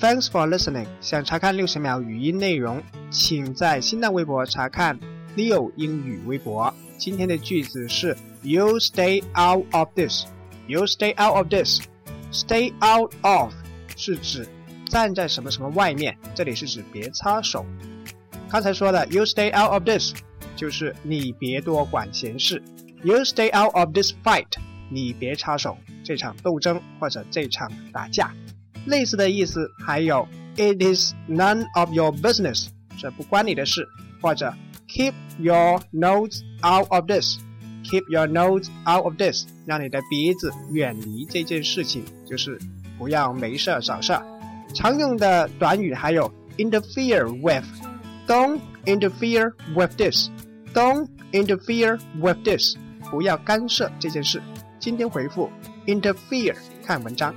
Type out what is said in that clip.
Thanks for listening。想查看六十秒语音内容，请在新浪微博查看 Leo 英语微博。今天的句子是 You stay out of this。You stay out of this。Stay out of 是指站在什么什么外面，这里是指别插手。刚才说的 You stay out of this 就是你别多管闲事。You stay out of this fight。你别插手这场斗争或者这场打架。类似的意思还有 It is none of your business，这不关你的事，或者 Keep your nose out of this，Keep your nose out of this，让你的鼻子远离这件事情，就是不要没事找事儿。常用的短语还有 interfere with，Don't interfere with this，Don't interfere with this，不要干涉这件事。今天回复 interfere，看文章。